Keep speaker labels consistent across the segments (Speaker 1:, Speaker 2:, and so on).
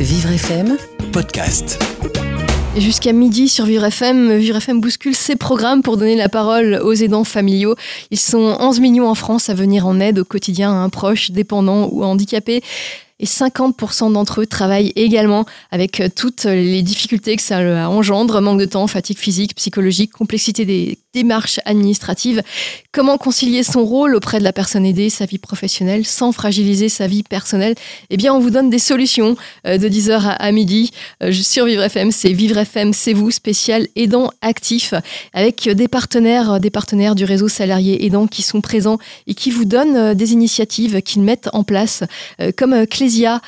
Speaker 1: Vivre FM Podcast.
Speaker 2: Jusqu'à midi sur Vivre FM, Vivre FM bouscule ses programmes pour donner la parole aux aidants familiaux. Ils sont 11 millions en France à venir en aide au quotidien à un proche dépendant ou handicapé. Et 50% d'entre eux travaillent également avec toutes les difficultés que ça engendre, manque de temps, fatigue physique, psychologique, complexité des démarches administratives. Comment concilier son rôle auprès de la personne aidée, sa vie professionnelle, sans fragiliser sa vie personnelle? Eh bien, on vous donne des solutions euh, de 10h à midi euh, sur Vivre FM. C'est Vivre FM, c'est vous, spécial aidant actif, avec des partenaires, des partenaires du réseau salarié aidant qui sont présents et qui vous donnent euh, des initiatives qu'ils mettent en place, comme Clésia.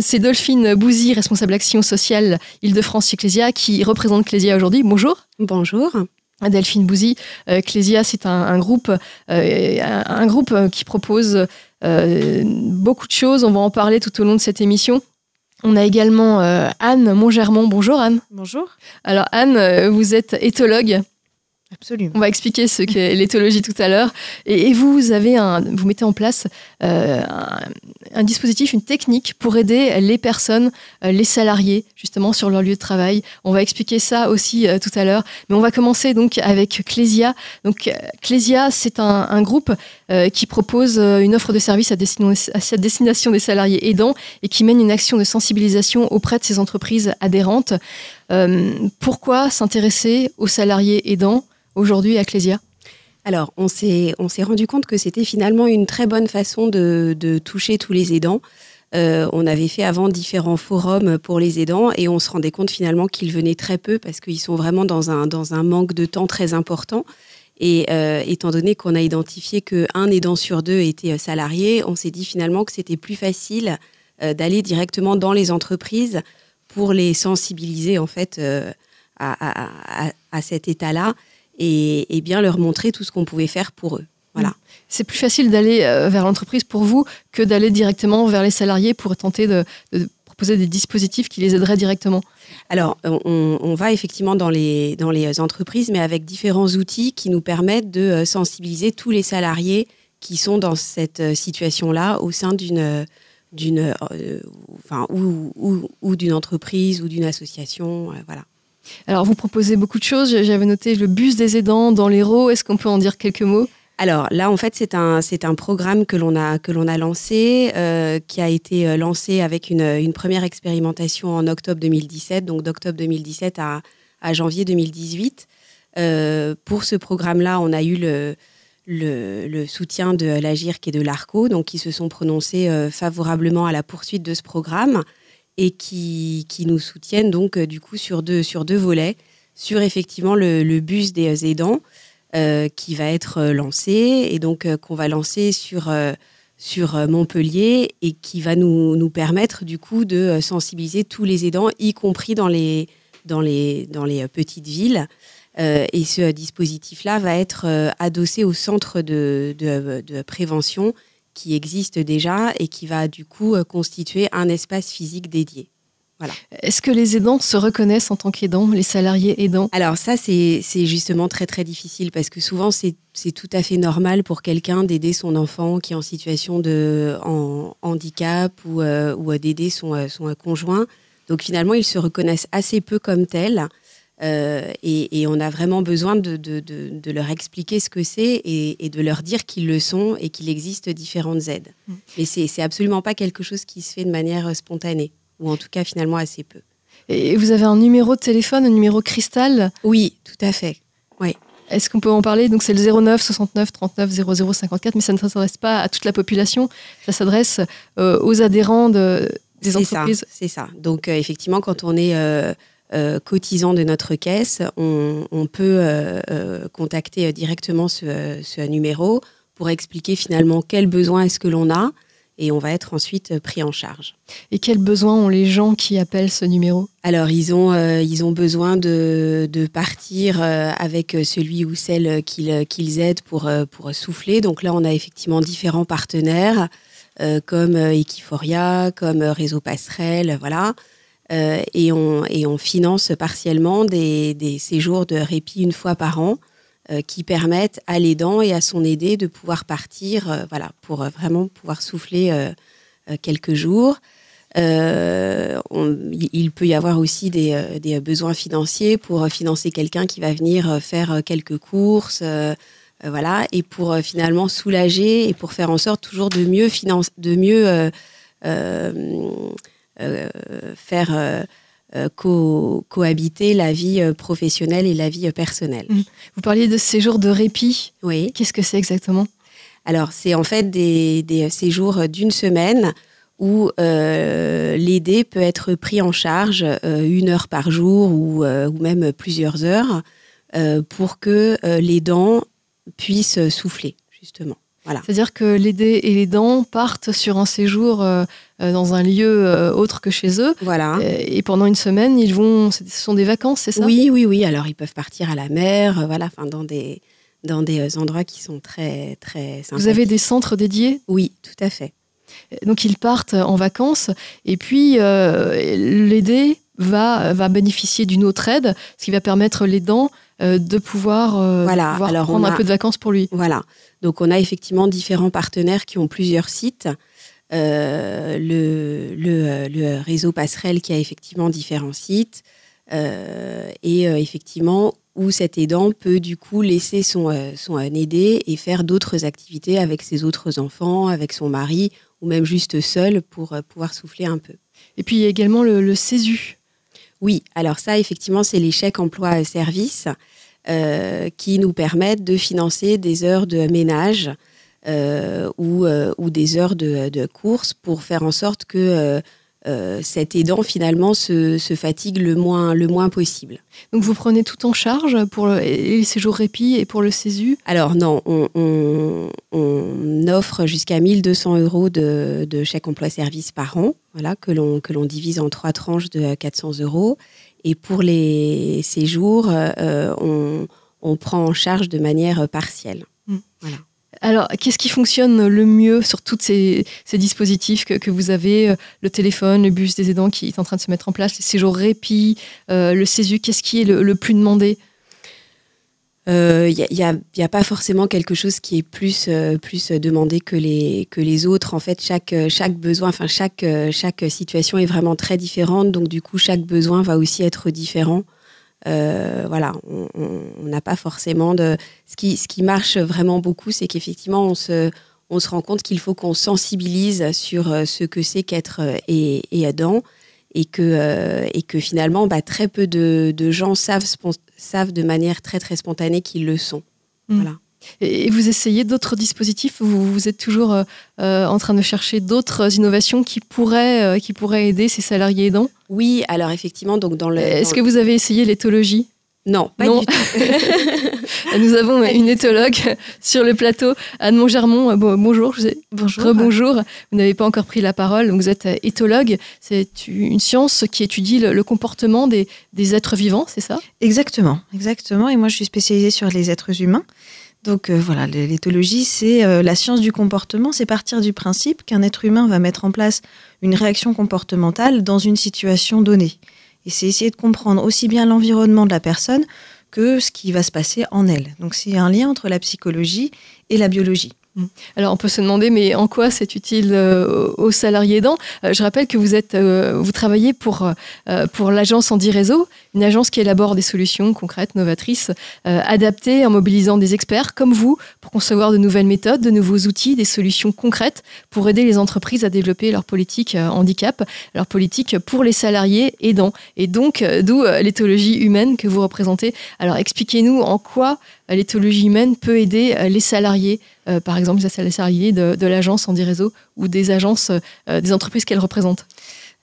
Speaker 2: C'est Dolphine Bouzy, responsable action sociale Île-de-France Clésia, qui représente Clésia aujourd'hui. Bonjour.
Speaker 3: Bonjour.
Speaker 2: Delphine Bouzy. Euh, Clésia, c'est un, groupe, euh, un, groupe qui propose euh, beaucoup de choses. On va en parler tout au long de cette émission. On a également Anne Montgermont. Bonjour Anne.
Speaker 3: Bonjour.
Speaker 2: Alors Anne, vous êtes éthologue.
Speaker 3: Absolument.
Speaker 2: On va expliquer ce qu'est l'éthologie tout à l'heure. Et, vous, avez un, vous mettez en place euh, un, dispositif, une technique pour aider les personnes, euh, les salariés, justement, sur leur lieu de travail. On va expliquer ça aussi euh, tout à l'heure. Mais on va commencer donc avec Clésia. Donc, Clésia, c'est un, groupe qui propose une offre de service à, à destination des salariés aidants et qui mène une action de sensibilisation auprès de ces entreprises adhérentes. pourquoi s'intéresser aux salariés aidants? Aujourd'hui à Clésia
Speaker 3: alors, on s'est, rendu compte que c'était finalement une très bonne façon de, toucher tous les aidants. Euh, on avait fait avant différents forums pour les aidants et on se rendait compte finalement qu'ils venaient très peu parce qu'ils sont vraiment dans un, dans un manque de temps très important. Et euh, étant donné qu'on a identifié qu'un aidant sur deux était salarié, on s'est dit finalement que c'était plus facile euh, d'aller directement dans les entreprises pour les sensibiliser en fait à, à cet état-là et, bien leur montrer tout ce qu'on pouvait faire pour eux. Voilà. Mm.
Speaker 2: C'est plus facile d'aller euh, vers l'entreprise pour vous que d'aller directement vers les salariés pour tenter de, proposer des dispositifs qui les aideraient directement
Speaker 3: Alors, on, va effectivement dans les, dans les entreprises, mais avec différents outils qui nous permettent de euh, sensibiliser tous les salariés qui sont dans cette euh, situation-là au sein d'une d'une enfin ou, ou, ou d'une entreprise ou d'une association voilà
Speaker 2: alors, vous proposez beaucoup de choses. J'avais noté le bus des aidants dans l'Hérault. Est-ce qu'on peut en dire quelques mots?
Speaker 3: Alors là, en fait, c'est un, c'est un programme que l'on a, que l'on a lancé, euh, qui a été euh, lancé avec une, une, première expérimentation en octobre 2017, donc d'octobre 2017 à, à janvier 2018. Euh, pour ce programme-là, on a eu le, le, le soutien de l'AGIRC et de l'ARCO, donc qui se sont prononcés favorablement à la poursuite de ce programme et qui, qui nous soutiennent donc euh, du coup sur deux, sur deux volets, sur effectivement le, bus des aidants euh, qui va être euh, lancé et donc qu'on va lancer sur, sur Montpellier et qui va nous, nous permettre du coup de sensibiliser tous les aidants, y compris dans les, dans les, dans les petites villes. et ce dispositif-là va être adossé au centre de, de, de prévention qui existe déjà et qui va du coup euh, constituer un espace physique dédié.
Speaker 2: Voilà. Est-ce que les aidants se reconnaissent en tant qu'aidants, les salariés aidants?
Speaker 3: Alors ça, c'est justement très très difficile parce que souvent c'est tout à fait normal pour quelqu'un d'aider son enfant qui est en situation de en, handicap ou, euh, ou d'aider son, euh, son conjoint. Donc finalement, ils se reconnaissent assez peu comme tels. Euh, et, on a vraiment besoin de, leur expliquer ce que c'est et, de leur dire qu'ils le sont et qu'il existe différentes aides. Mm. Mais c'est absolument pas quelque chose qui se fait de manière euh, spontanée, ou en tout cas finalement assez peu.
Speaker 2: Et vous avez un numéro de téléphone, un numéro cristal?
Speaker 3: Oui, tout à fait. Oui.
Speaker 2: Est-ce qu'on peut en parler? Donc c'est le 09 69 39 00 54, mais ça ne s'adresse pas à toute la population, ça s'adresse euh, aux adhérents de, des entreprises.
Speaker 3: C'est ça. Donc effectivement, quand on est euh, cotisant de notre caisse, on, peut euh, euh, contacter directement ce, numéro pour expliquer finalement quel besoin est-ce que l'on a et on va être ensuite pris en charge.
Speaker 2: Et quels besoins ont les gens qui appellent ce numéro?
Speaker 3: Alors, ils ont, ils ont besoin de, partir avec celui ou celle qu'ils aident pour, pour souffler. Donc là, on a effectivement différents partenaires comme Equiforia, comme Réseau Passerelle, voilà. Euh, et, on, finance partiellement des, séjours de répit une fois par an euh, qui permettent à l'aidant et à son aidé de pouvoir partir, euh, voilà, pour vraiment pouvoir souffler quelques jours. il peut y avoir aussi des, des, besoins financiers pour financer quelqu'un qui va venir faire quelques courses, voilà, et pour finalement soulager et pour faire en sorte toujours de mieux finance, de mieux faire euh, cohabiter la vie euh, professionnelle et la vie euh, personnelle. Mmh.
Speaker 2: Vous parliez de séjours de répit.
Speaker 3: Oui.
Speaker 2: Qu'est-ce que c'est exactement?
Speaker 3: Alors, c'est en fait des, séjours d'une semaine où l'aider peut être pris en charge une heure par jour ou, ou même plusieurs heures pour que l'aidant puisse souffler, justement.
Speaker 2: C'est-à-dire que l'aider et les dents partent sur un séjour euh, euh, dans un lieu euh, autre que chez eux.
Speaker 3: Voilà.
Speaker 2: Et, pendant une semaine, ils vont. Ce sont des vacances, c'est ça?
Speaker 3: Oui, oui, oui. Alors ils peuvent partir à la mer, voilà, enfin dans des dans des endroits qui sont très très
Speaker 2: Vous avez des centres dédiés?
Speaker 3: Oui, tout à fait.
Speaker 2: Donc ils partent en vacances et puis l'aider va va bénéficier d'une autre aide, ce qui va permettre l'aidant de pouvoir,
Speaker 3: voilà.
Speaker 2: Alors, prendre un peu de vacances pour lui.
Speaker 3: Voilà. Donc on a effectivement différents partenaires qui ont plusieurs sites. Euh, le, le, réseau Passerelle qui a effectivement différents sites euh, et euh, effectivement où cet aidant peut du coup laisser son, son aidé et faire d'autres activités avec ses autres enfants, avec son mari ou même juste seul pour pouvoir souffler un peu.
Speaker 2: Et puis il y a également le, le CESU.
Speaker 3: Oui, alors ça effectivement c'est chèques emploi-service. Euh, qui nous permettent de financer des heures de ménage euh, ou, euh, ou, des heures de, de, course pour faire en sorte que cet aidant finalement se, se, fatigue le moins, le moins possible.
Speaker 2: Donc vous prenez tout en charge pour le, les séjours répit et pour le CESU
Speaker 3: Alors non, on, on, on offre jusqu'à 1200 euros de, de chèque emploi-service par an, voilà, que l'on divise en trois tranches de 400 euros. Et pour les séjours, euh, on, on, prend en charge de manière partielle. Mm.
Speaker 2: Voilà. Alors, qu'est-ce qui fonctionne le mieux sur tous ces, ces, dispositifs que, que, vous avez euh, Le téléphone, le bus des aidants qui est en train de se mettre en place, les séjours répit, euh, le CESU, qu'est-ce qui est le, le plus demandé?
Speaker 3: Il euh, n'y a, y a, pas forcément quelque chose qui est plus, euh, demandé que les, autres. En fait, chaque, chaque besoin, enfin chaque, situation est vraiment très différente. Donc du coup, chaque besoin va aussi être différent. Euh, voilà, on n'a pas forcément de. Ce qui, marche vraiment beaucoup, c'est qu'effectivement, on se, rend compte qu'il faut qu'on sensibilise sur ce que c'est qu'être et, et aidant et que, euh, et que finalement, bah, très peu de, de gens savent, savent de manière très très spontanée qu'ils le sont.
Speaker 2: Mm. Voilà. Et vous essayez d'autres dispositifs? Vous, vous, êtes toujours euh, euh, en train de chercher d'autres innovations qui pourraient, qui pourraient aider ces salariés aidants?
Speaker 3: Oui, alors effectivement, donc dans le.
Speaker 2: Est-ce que vous avez essayé l'éthologie?
Speaker 3: Non, pas du tout.
Speaker 2: Nous avons une éthologue sur le plateau, Anne Montgermont. bonjour.
Speaker 3: Bonjour.
Speaker 2: Bonjour. Vous n'avez pas encore pris la parole. vous êtes éthologue. C'est une science qui étudie le, comportement des, êtres vivants, c'est ça?
Speaker 4: Exactement, exactement. Et moi, je suis spécialisée sur les êtres humains. Donc euh, voilà, l'éthologie, c'est euh, la science du comportement. C'est partir du principe qu'un être humain va mettre en place une réaction comportementale dans une situation donnée. Et c'est essayer de comprendre aussi bien l'environnement de la personne que ce qui va se passer en elle. Donc c'est un lien entre la psychologie et la biologie.
Speaker 2: Mm. Alors on peut se demander, mais en quoi c'est utile euh, aux salariés aidants euh, Je rappelle que vous êtes, euh, vous travaillez pour pour l'agence Andy Réseau, une agence qui élabore des solutions concrètes, novatrices, adaptées en mobilisant des experts comme vous pour concevoir de nouvelles méthodes, de nouveaux outils, des solutions concrètes pour aider les entreprises à développer leur politique handicap, leur politique pour les salariés aidants. Et donc d'où l'éthologie humaine que vous représentez. Alors expliquez-nous en quoi l'éthologie humaine peut aider les salariés euh, par exemple les salariés de, de l'agence Andy Réseau ou des agences, euh, des entreprises qu'elle représente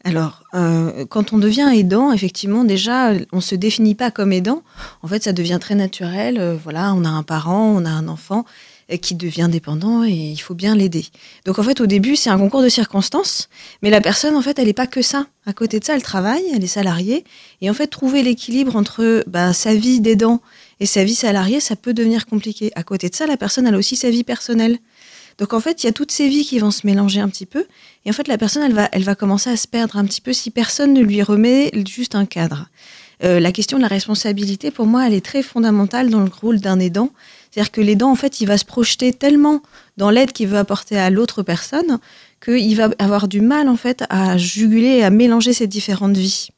Speaker 4: alors, euh, quand on devient aidant, effectivement, déjà, on se définit pas comme aidant. En fait, ça devient très naturel. voilà, on a un parent, on a un enfant qui devient dépendant et il faut bien l'aider. Donc, en fait, au début, c'est un concours de circonstances, mais la personne, en fait, elle n'est pas que ça. À côté de ça, elle travaille, elle est salariée, et en fait, trouver l'équilibre entre bah, sa vie d'aidant et sa vie salariée, ça peut devenir compliqué. À côté de ça, la personne a aussi sa vie personnelle. Donc en fait, il y a toutes ces vies qui vont se mélanger un petit peu. Et en fait, la personne, elle va, elle va commencer à se perdre un petit peu si personne ne lui remet juste un cadre. Euh, la question de la responsabilité, pour moi, elle est très fondamentale dans le rôle d'un aidant. C'est-à-dire que l'aidant, en fait, il va se projeter tellement dans l'aide qu'il veut apporter à l'autre personne qu'il va avoir du mal en fait à juguler et à mélanger ces différentes vies.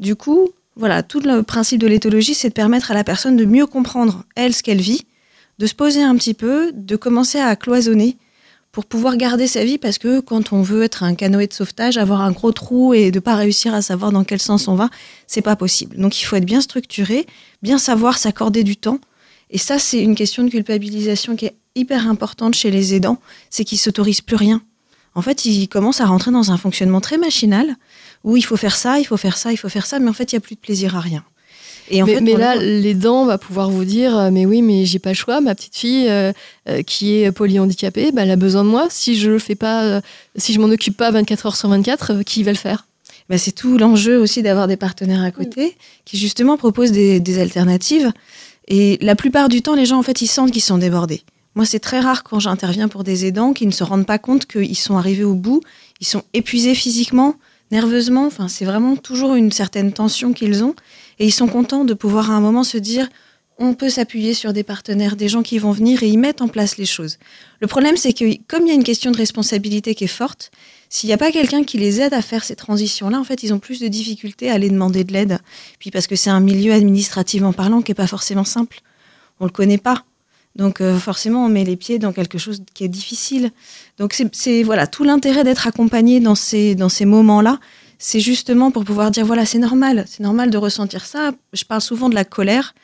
Speaker 4: Du coup, voilà, tout le principe de l'éthologie, c'est de permettre à la personne de mieux comprendre, elle, ce qu'elle vit, de se poser un petit peu, de commencer à cloisonner pour pouvoir garder sa vie parce que quand on veut être un canoë de sauvetage, avoir un gros trou et de pas réussir à savoir dans quel sens on va, c'est pas possible. Donc il faut être bien structuré, bien savoir s'accorder du temps. Et ça, c'est une question de culpabilisation qui est hyper importante chez les aidants, c'est qu'ils s'autorisent plus rien. En fait, ils commencent à rentrer dans un fonctionnement très machinal où il faut faire ça, il faut faire ça, il faut faire ça, mais en fait, il n'y a plus de plaisir à rien.
Speaker 2: Et en mais, fait, mais là, l'aidant va pouvoir vous dire, euh, mais oui, mais j'ai pas le choix. Ma petite fille euh, euh, qui est polyhandicapée, bah, elle a besoin de moi. Si je le fais pas, si je m'en occupe pas 24 heures sur 24, qui va le faire?
Speaker 4: Bah, c'est tout l'enjeu aussi d'avoir des partenaires à côté qui justement proposent des, des, alternatives. Et la plupart du temps, les gens en fait, ils sentent qu'ils sont débordés. Moi, c'est très rare quand j'interviens pour des aidants qui ne se rendent pas compte qu'ils sont arrivés au bout, ils sont épuisés physiquement, nerveusement. Enfin, c'est vraiment toujours une certaine tension qu'ils ont. Et ils sont contents de pouvoir à un moment se dire on peut s'appuyer sur des partenaires, des gens qui vont venir et y mettre en place les choses. Le problème, c'est que comme il y a une question de responsabilité qui est forte, s'il n'y a pas quelqu'un qui les aide à faire ces transitions-là, en fait, ils ont plus de difficultés à aller demander de l'aide. Puis parce que c'est un milieu administrativement parlant qui n'est pas forcément simple. On ne le connaît pas. Donc euh, forcément, on met les pieds dans quelque chose qui est difficile. Donc c'est voilà tout l'intérêt d'être accompagné dans ces dans ces moments-là, c'est justement pour pouvoir dire voilà c'est normal, c'est normal de ressentir ça. Je parle souvent de la colère.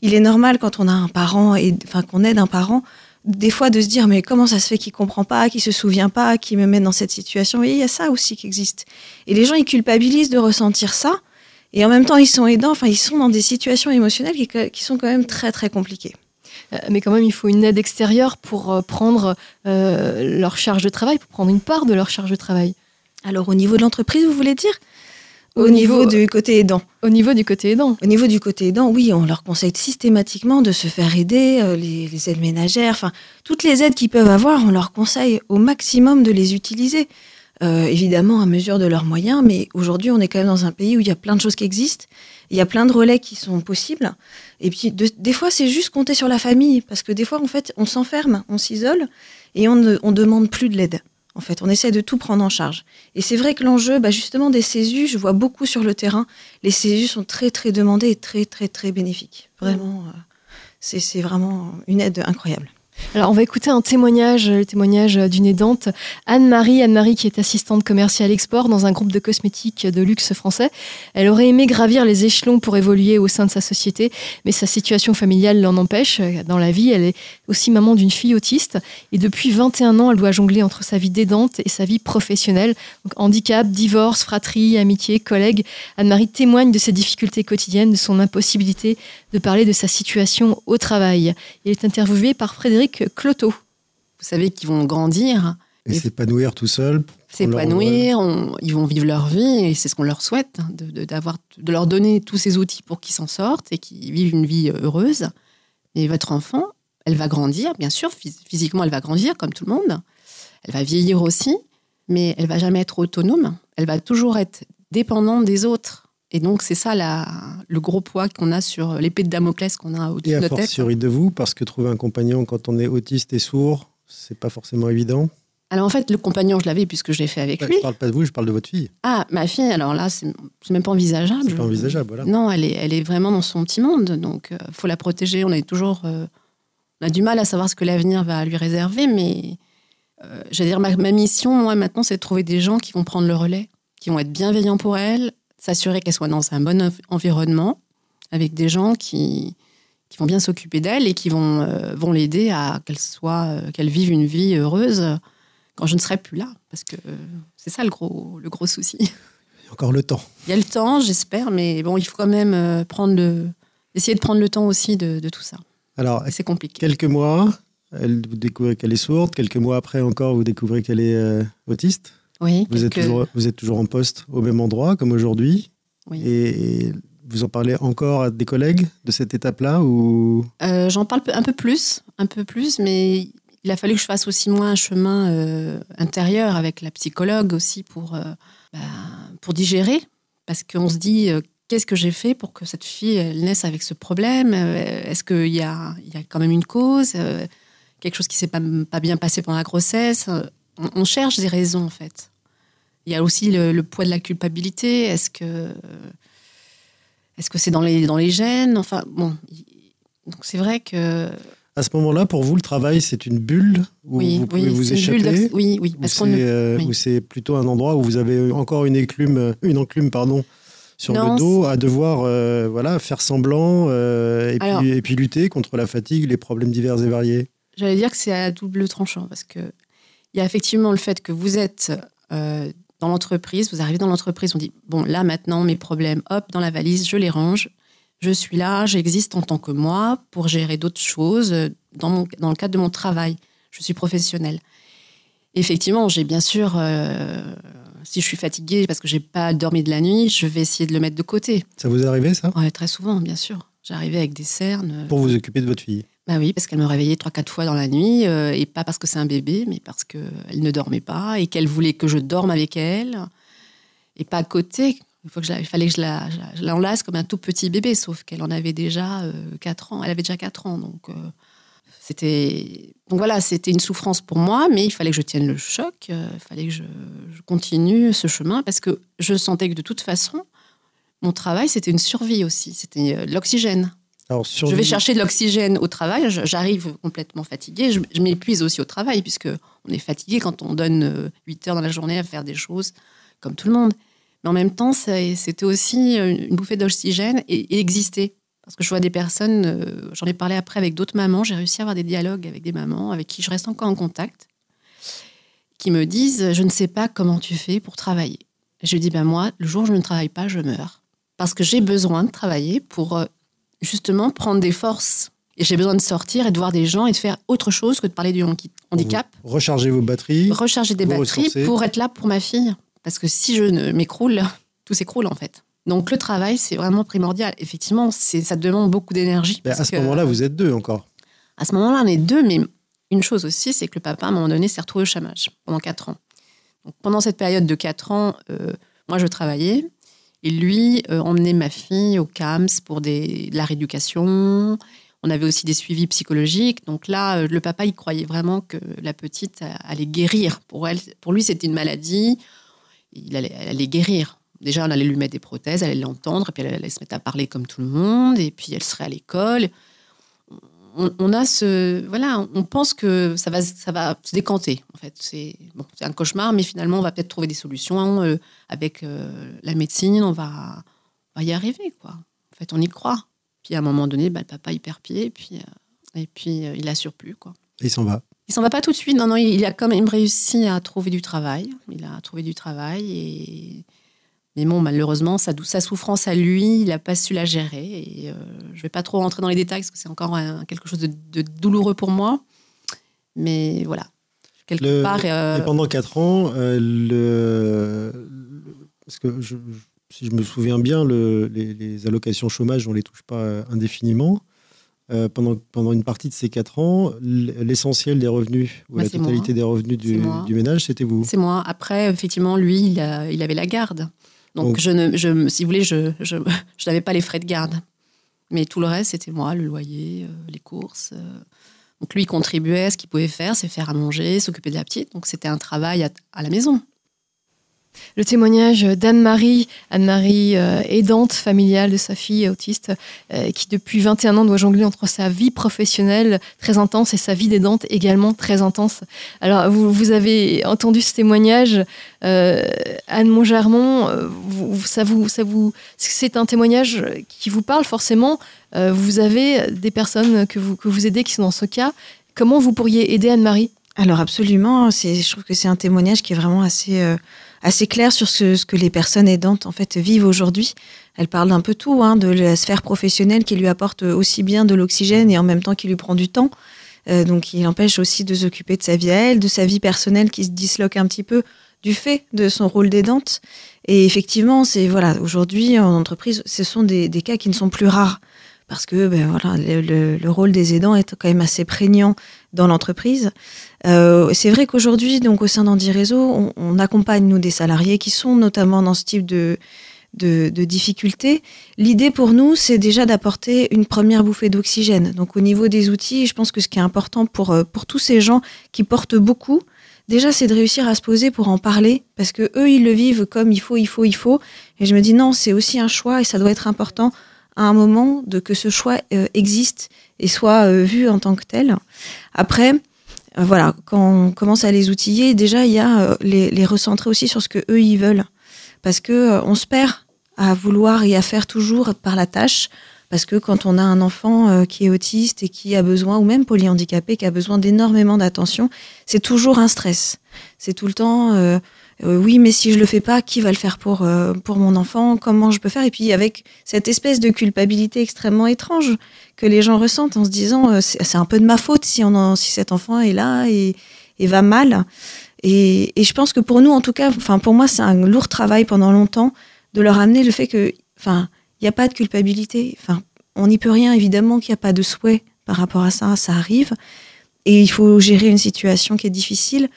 Speaker 4: Il est normal quand on a un parent et enfin qu'on aide un parent, des fois de se dire mais comment ça se fait qu'il comprend pas, qu'il se souvient pas, qu'il me met dans cette situation? Et il y a ça aussi qui existe. Et les gens ils culpabilisent de ressentir ça. Et en même temps, ils sont aidants, enfin, ils sont dans des situations émotionnelles qui, qui sont quand même très, très compliquées.
Speaker 2: Euh, mais quand même, il faut une aide extérieure pour euh, prendre euh, leur charge de travail, pour prendre une part de leur charge de travail.
Speaker 4: Alors, au niveau de l'entreprise, vous voulez dire? Au, niveau, du côté aidant?
Speaker 2: Au niveau du côté aidant.
Speaker 4: Au niveau du côté aidant, oui, on leur conseille systématiquement de se faire aider, les, aides ménagères, enfin, toutes les aides qu'ils peuvent avoir, on leur conseille au maximum de les utiliser. Évidemment, à mesure de leurs moyens, mais aujourd'hui, on est quand même dans un pays où il y a plein de choses qui existent, il y a plein de relais qui sont possibles. Et puis, des fois, c'est juste compter sur la famille, parce que des fois, en fait, on s'enferme, on s'isole, et on ne on demande plus de l'aide. En fait, on essaie de tout prendre en charge. Et c'est vrai que l'enjeu, bah, justement, des CESU, je vois beaucoup sur le terrain, les CESU sont très, très demandés et très, très, très bénéfiques. Vraiment, euh, c'est vraiment une aide incroyable.
Speaker 2: Alors, on va écouter un témoignage, le témoignage d'une aidante, Anne-Marie. Anne-Marie qui est assistante commerciale export dans un groupe de cosmétiques de luxe français. Elle aurait aimé gravir les échelons pour évoluer au sein de sa société, mais sa situation familiale l'en empêche. Dans la vie, elle est aussi maman d'une fille autiste et depuis 21 ans, elle doit jongler entre sa vie d'aidante et sa vie professionnelle. Handicap, divorce, fratrie, amitié, collègues. Anne-Marie témoigne de ses difficultés quotidiennes, de son impossibilité de parler de sa situation au travail. Il est interviewé par Frédéric Cloteau.
Speaker 5: Vous savez qu'ils vont grandir.
Speaker 6: Et, s'épanouir tout seul.
Speaker 5: S'épanouir, ils vont vivre leur vie et c'est ce qu'on leur souhaite, de, de leur donner tous ces outils pour qu'ils s'en sortent et qu'ils vivent une vie heureuse. Et votre enfant, elle va grandir, bien sûr, physiquement elle va grandir comme tout le monde. Elle va vieillir aussi, mais elle va jamais être autonome. Elle va toujours être dépendante des autres. Et donc, c'est ça la, le gros poids qu'on a sur l'épée de Damoclès qu'on a au-dessus de notre tête.
Speaker 6: Et à de vous, parce que trouver un compagnon quand on est autiste et sourd, c'est pas forcément évident.
Speaker 5: Alors en fait, le compagnon, je l'avais puisque je l'ai fait avec lui.
Speaker 6: Je parle pas de vous, je parle de votre fille.
Speaker 5: Ah, ma fille, alors là, c'est même pas envisageable.
Speaker 6: C'est pas envisageable, voilà.
Speaker 5: Non, elle est, elle est vraiment dans son petit monde, donc il euh, faut la protéger. On est toujours, euh, on a du mal à savoir ce que l'avenir va lui réserver, mais euh, j'allais dire ma, ma, mission, moi maintenant, c'est de trouver des gens qui vont prendre le relais, qui vont être bienveillants pour elle, s'assurer qu'elle soit dans un bon environnement, avec des gens qui, qui vont bien s'occuper d'elle et qui vont, euh, vont l'aider à qu'elle soit, euh, qu'elle vive une vie heureuse quand je ne serai plus là. Parce que c'est ça le gros, le gros souci. Il
Speaker 6: y a encore le temps.
Speaker 5: Il y a le temps, j'espère, mais bon, il faut quand même euh, prendre le, essayer de prendre le temps aussi de, de tout ça.
Speaker 6: Alors, c'est compliqué. Quelques mois, elle, vous découvrez qu'elle est sourde. Quelques mois après encore, vous découvrez qu'elle est autiste.
Speaker 5: Oui.
Speaker 6: Vous, êtes toujours, vous êtes toujours en poste au même endroit comme aujourd'hui. Oui. Et vous en parlez encore à des collègues de cette étape-là ou?
Speaker 5: Euh, J'en parle un peu plus, un peu plus, mais il a fallu que je fasse aussi moi un chemin euh, intérieur avec la psychologue aussi pour, euh, bah, pour digérer, parce qu'on se dit qu'est-ce que j'ai fait pour que cette fille elle naisse avec ce problème? Est-ce qu'il y a, il y a quand même une cause? Quelque chose qui s'est pas, pas bien passé pendant la grossesse? On, cherche des raisons en fait. Il y a aussi le, poids de la culpabilité. Est-ce que est-ce que c'est dans les dans les gènes? Enfin bon, donc c'est vrai que
Speaker 6: à ce moment-là, pour vous, le travail, c'est une bulle où vous pouvez vous échapper
Speaker 5: Oui, oui.
Speaker 6: Euh, ou c'est plutôt un endroit où vous avez encore une éclume, une enclume, pardon, sur le dos, à devoir euh, voilà, faire semblant euh, et, puis, et, puis, lutter contre la fatigue, les problèmes divers et variés?
Speaker 5: J'allais dire que c'est à double tranchant parce que il y a effectivement le fait que vous êtes dans l'entreprise, vous arrivez dans l'entreprise, on dit bon là maintenant mes problèmes, hop dans la valise, je les range, je suis là, j'existe en tant que moi pour gérer d'autres choses dans, dans le cadre de mon travail. Je suis professionnelle. Effectivement, j'ai bien sûr, euh, si je suis fatiguée parce que j'ai pas dormi de la nuit, je vais essayer de le mettre de côté.
Speaker 6: Ça vous est arrivé ça?
Speaker 5: Oui, très souvent, bien sûr. J'arrivais avec des cernes.
Speaker 6: Pour vous occuper de votre fille?
Speaker 5: Bah oui, parce qu'elle me réveillait trois, quatre fois dans la nuit, euh, et pas parce que c'est un bébé, mais parce qu'elle ne dormait pas, et qu'elle voulait que je dorme avec elle, et pas à côté. Il, je fallait que je, la, l'enlace comme un tout petit bébé, sauf qu'elle en avait déjà euh, 4 ans. Elle avait déjà 4 ans, donc euh, c'était donc voilà, c'était une souffrance pour moi, mais il fallait que je tienne le choc, euh, il fallait que je, continue ce chemin parce que je sentais que de toute façon, mon travail c'était une survie aussi, c'était l'oxygène. Alors, Je vais chercher de l'oxygène au travail, j'arrive complètement fatiguée, je, je m'épuise aussi au travail, puisque on est fatigué quand on donne 8 heures dans la journée à faire des choses comme tout le monde. Mais en même temps, c'était aussi une bouffée d'oxygène et, exister. Parce que je vois des personnes, euh, j'en ai parlé après avec d'autres mamans, j'ai réussi à avoir des dialogues avec des mamans avec qui je reste encore en contact, qui me disent Je ne sais pas comment tu fais pour travailler. je dis ben Moi, le jour où je ne travaille pas, je meurs. Parce que j'ai besoin de travailler pour euh, justement prendre des forces. Et j'ai besoin de sortir et de voir des gens et de faire autre chose que de parler du handicap.
Speaker 6: Recharger vos batteries.
Speaker 5: Recharger des batteries pour être là pour ma fille. Parce que si je m'écroule, tout s'écroule en fait. Donc le travail, c'est vraiment primordial. Effectivement, ça demande beaucoup d'énergie.
Speaker 6: à ce moment-là, vous êtes deux encore.
Speaker 5: À ce moment-là, on est deux, mais une chose aussi, c'est que le papa, à un moment donné, s'est retrouvé au chômage pendant quatre ans. Donc, pendant cette période de quatre ans, euh, moi, je travaillais et lui euh, emmenait ma fille au CAMS pour des, de la rééducation. On avait aussi des suivis psychologiques. Donc là, euh, le papa, il croyait vraiment que la petite allait guérir. Pour, elle, pour lui, c'était une maladie il allait, guérir. Déjà, on allait lui mettre des prothèses, elle allait l'entendre, et puis elle allait se mettre à parler comme tout le monde, et puis elle serait à l'école. On, a ce. Voilà, on pense que ça va, ça va se décanter, en fait. C'est bon, un cauchemar, mais finalement, on va peut-être trouver des solutions. Euh, avec euh, la médecine, on va, va y arriver, quoi. En fait, on y croit. Puis à un moment donné, bah, le papa, il perd pied, et puis, euh, et puis il assure plus, quoi.
Speaker 6: Et il s'en va.
Speaker 5: Il s'en va pas tout de suite. Non, non, il a quand même réussi à trouver du travail. Il a trouvé du travail et mais bon, malheureusement, sa, sa souffrance à lui, il n'a pas su la gérer. Et euh, je ne vais pas trop rentrer dans les détails parce que c'est encore quelque chose de, douloureux pour moi. Mais voilà.
Speaker 6: Quelque part. Euh, et pendant quatre ans, euh, le, parce que si je me souviens bien, le, les, les, allocations chômage, on ne les touche pas indéfiniment. Pendant, pendant une partie de ces quatre ans, l'essentiel des revenus, ou bah, la totalité des revenus du, du ménage, c'était vous
Speaker 5: C'est moi. Après, effectivement, lui, il, il, avait la garde. Donc, Je ne, je, si vous voulez, je, je, je n'avais pas les frais de garde. Mais tout le reste, c'était moi, le loyer, euh, les courses. Euh. Donc lui, il contribuait, ce qu'il pouvait faire, c'est faire à manger, s'occuper de la petite. Donc c'était un travail à la maison
Speaker 2: le témoignage d'Anne-Marie, Anne-Marie euh, aidante familiale de sa fille autiste, euh, qui depuis 21 ans doit jongler entre sa vie professionnelle très intense et sa vie d'aidante également très intense. Alors, vous, avez entendu ce témoignage, euh, Anne Montgermont, ça vous, ça vous, c'est un témoignage qui vous parle forcément. vous avez des personnes que vous, que vous aidez qui sont dans ce cas. Comment vous pourriez aider Anne-Marie?
Speaker 4: Alors absolument, je trouve que c'est un témoignage qui est vraiment assez assez clair sur ce, que les personnes aidantes en fait vivent aujourd'hui. Elle parle d'un peu tout, hein, de la sphère professionnelle qui lui apporte aussi bien de l'oxygène et en même temps qui lui prend du temps. Euh, donc il empêche aussi de s'occuper de sa vie à elle, de sa vie personnelle qui se disloque un petit peu du fait de son rôle d'aidante. Et effectivement, c'est voilà, aujourd'hui en entreprise, ce sont des, cas qui ne sont plus rares parce que ben, voilà, le, rôle des aidants est quand même assez prégnant dans l'entreprise. Euh, c'est vrai qu'aujourd'hui, donc au sein d'Andy Réseau, on, accompagne nous des salariés qui sont notamment dans ce type de, de, difficultés. L'idée pour nous, c'est déjà d'apporter une première bouffée d'oxygène. Donc au niveau des outils, je pense que ce qui est important pour, euh, pour tous ces gens qui portent beaucoup, déjà, c'est de réussir à se poser pour en parler, parce que eux, ils le vivent comme il faut, il faut, il faut. Et je me dis non, c'est aussi un choix et ça doit être important à un moment de que ce choix euh, existe et soit euh, vu en tant que tel. Après, euh, voilà, quand on commence à les outiller, déjà il y a les, recentrer aussi sur ce que eux ils veulent, parce que on se perd à vouloir et à faire toujours par la tâche. Parce que quand on a un enfant qui est autiste et qui a besoin, ou même polyhandicapé, qui a besoin d'énormément d'attention, c'est toujours un stress. C'est tout le temps, oui, mais si je le fais pas, qui va le faire pour, euh, pour mon enfant? Comment je peux faire? Et puis avec cette espèce de culpabilité extrêmement étrange que les gens ressentent en se disant euh, c'est un peu de ma faute si, on si cet enfant est là et, et va mal. Et, et, je pense que pour nous, en tout cas, enfin pour moi, c'est un lourd travail pendant longtemps de leur amener le fait que, enfin, il n'y a pas de culpabilité. Enfin, on n'y peut rien, évidemment qu'il n'y a pas de souhait par rapport à ça, ça arrive. Et il faut gérer une situation qui est difficile.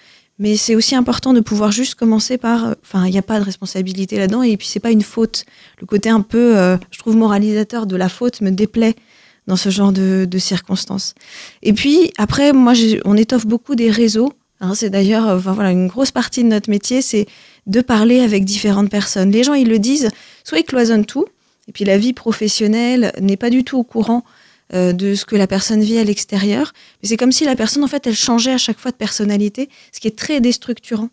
Speaker 4: Mais c'est aussi important de pouvoir juste commencer par. Euh, enfin, il n'y a pas de responsabilité là-dedans, et puis c'est pas une faute. Le côté un peu, euh, je trouve, moralisateur de la faute me déplaît dans ce genre de, circonstances. Et puis après, moi, on étoffe beaucoup des réseaux. Hein, c'est d'ailleurs, euh, voilà, une grosse partie de notre métier, c'est de parler avec différentes personnes. Les gens, ils le disent, soit ils cloisonnent tout, et puis la vie professionnelle n'est pas du tout au courant euh, de ce que la personne vit à l'extérieur. Mais c'est comme si la personne, en fait, elle changeait à chaque fois de personnalité, ce qui est très déstructurant.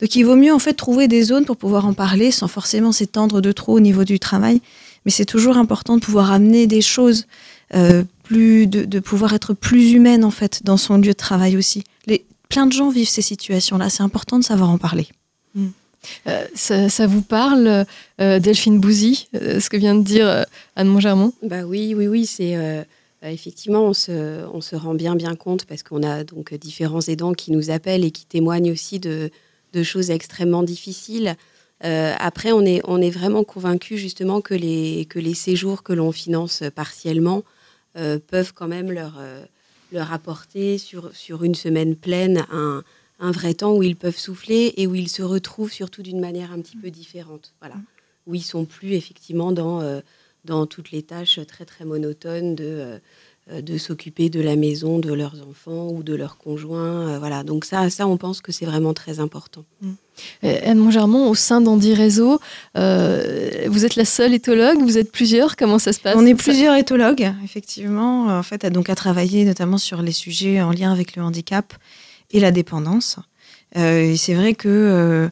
Speaker 4: Donc il vaut mieux en fait trouver des zones pour pouvoir en parler sans forcément s'étendre de trop au niveau du travail. Mais c'est toujours important de pouvoir amener des choses, euh, plus, de, pouvoir être plus humaine en fait dans son lieu de travail aussi. Les, plein de gens vivent ces situations-là. C'est important de savoir en parler.
Speaker 2: Euh, ça, vous parle, Delphine Bouzy, ce que vient de dire Anne Montgermont
Speaker 3: Bah oui, oui, oui, c'est euh, effectivement, on se, rend bien bien compte parce qu'on a donc différents aidants qui nous appellent et qui témoignent aussi de, choses extrêmement difficiles. Euh, après, on est, on est vraiment convaincu justement que les, que les séjours que l'on finance partiellement euh, peuvent quand même leur, leur apporter sur, sur une semaine pleine un, vrai temps où ils peuvent souffler et où ils se retrouvent surtout d'une manière un petit peu différente. Voilà. Où ils sont plus effectivement dans dans toutes les tâches très très monotones de, euh, de s'occuper de la maison, de leurs enfants ou de leurs conjoints. Euh, voilà, donc ça, ça, on pense que c'est vraiment très important.
Speaker 2: Mmh. Anne Mongermont, au sein d'Andy Réseau, euh, vous êtes la seule éthologue, vous êtes plusieurs, comment ça se passe
Speaker 4: On est plusieurs éthologues, effectivement, en fait, à, donc à travailler notamment sur les sujets en lien avec le handicap et la dépendance. et c'est vrai que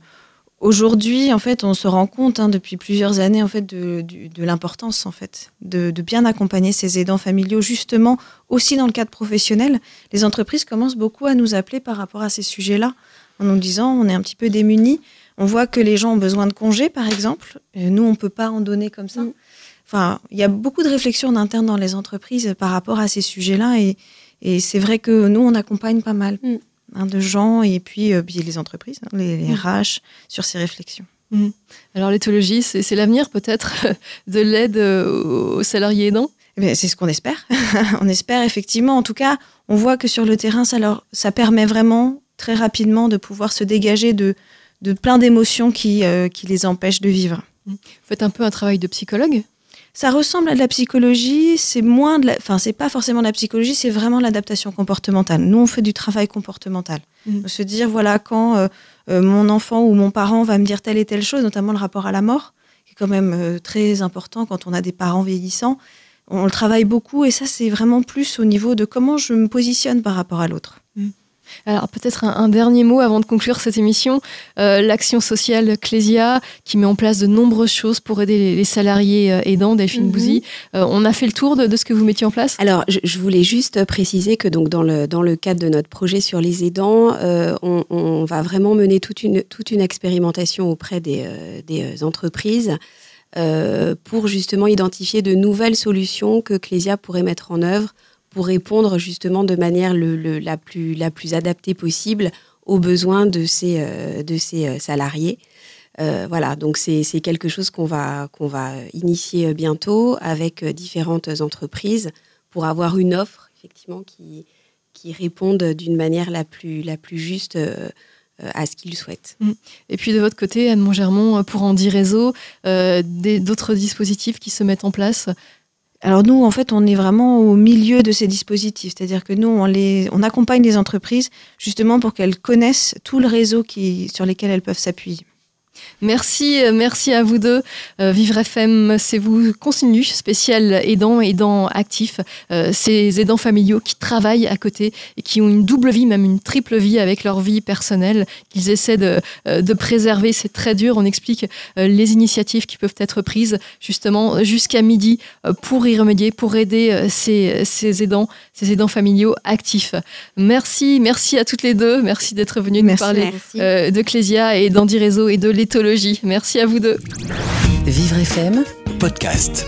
Speaker 4: Aujourd'hui, en fait, on se rend compte hein, depuis plusieurs années en fait de, l'importance en fait de, bien accompagner ces aidants familiaux, justement aussi dans le cadre professionnel. Les entreprises commencent beaucoup à nous appeler par rapport à ces sujets-là, en nous disant on est un petit peu démunis. On voit que les gens ont besoin de congés, par exemple. nous, on peut pas en donner comme ça. Mm. Enfin, il y a beaucoup de réflexions en interne dans les entreprises par rapport à ces sujets-là, et, c'est vrai que nous, on accompagne pas mal. Mm. Hein, de gens et puis, euh, les entreprises, hein, les, RH, mm. sur ces réflexions.
Speaker 2: Mm. Alors l'éthologie, c'est l'avenir peut-être de l'aide aux salariés aidants
Speaker 4: eh c'est ce qu'on espère. on espère effectivement. En tout cas, on voit que sur le terrain, ça, leur, ça permet vraiment très rapidement de pouvoir se dégager de, de plein d'émotions qui, euh, qui les empêchent de vivre.
Speaker 2: Vous faites un peu un travail de psychologue?
Speaker 4: Ça ressemble à de la psychologie, c'est moins de la... enfin c'est pas forcément de la psychologie, c'est vraiment l'adaptation comportementale. Nous on fait du travail comportemental. Mmh. Se dire voilà quand euh, euh, mon enfant ou mon parent va me dire telle et telle chose, notamment le rapport à la mort, qui est quand même euh, très important quand on a des parents vieillissants. On le travaille beaucoup et ça c'est vraiment plus au niveau de comment je me positionne par rapport à l'autre.
Speaker 2: Alors peut-être un, dernier mot avant de conclure cette émission. Euh, l'action sociale Clésia, qui met en place de nombreuses choses pour aider les, salariés euh, aidants, Delphine mhm. Bouzy. Euh, on a fait le tour de, ce que vous mettiez en place?
Speaker 3: Alors je, voulais juste préciser que donc dans le, dans le cadre de notre projet sur les aidants, on, va vraiment mener toute une, toute une expérimentation auprès des, des entreprises. pour justement identifier de nouvelles solutions que Clésia pourrait mettre en œuvre pour répondre justement de manière la, plus, la plus adaptée possible aux besoins de ces, euh, de ces euh, salariés. Euh, voilà, donc c'est quelque chose qu'on va, qu'on va initier bientôt avec différentes entreprises pour avoir une offre effectivement qui, qui réponde d'une manière la plus, la plus juste à ce qu'ils souhaitent. Mm.
Speaker 2: Et puis de votre côté, Anne Montgermont, pour Andy Réseau, d'autres dispositifs qui se mettent en place
Speaker 4: alors nous, en fait, on est vraiment au milieu de ces dispositifs, c'est-à-dire que nous, on, les, on accompagne les entreprises justement pour qu'elles connaissent tout le réseau qui, sur lesquels elles peuvent s'appuyer.
Speaker 2: Merci, euh, merci à vous deux. Euh, Vivre FM, c'est vous continue spécial aidants, aidants actifs, euh, ces aidants familiaux qui travaillent à côté et qui ont une double vie, même une triple vie avec leur vie personnelle, qu'ils essaient de, de préserver. C'est très dur. On explique les initiatives qui peuvent être prises justement jusqu'à midi pour y remédier, pour aider ces, ces aidants, ces aidants familiaux actifs. Merci, merci à toutes les deux. Merci d'être venues nous parler de Clésia et d'Andy Réseau et de Merci à vous deux.
Speaker 1: Vivre FM, podcast.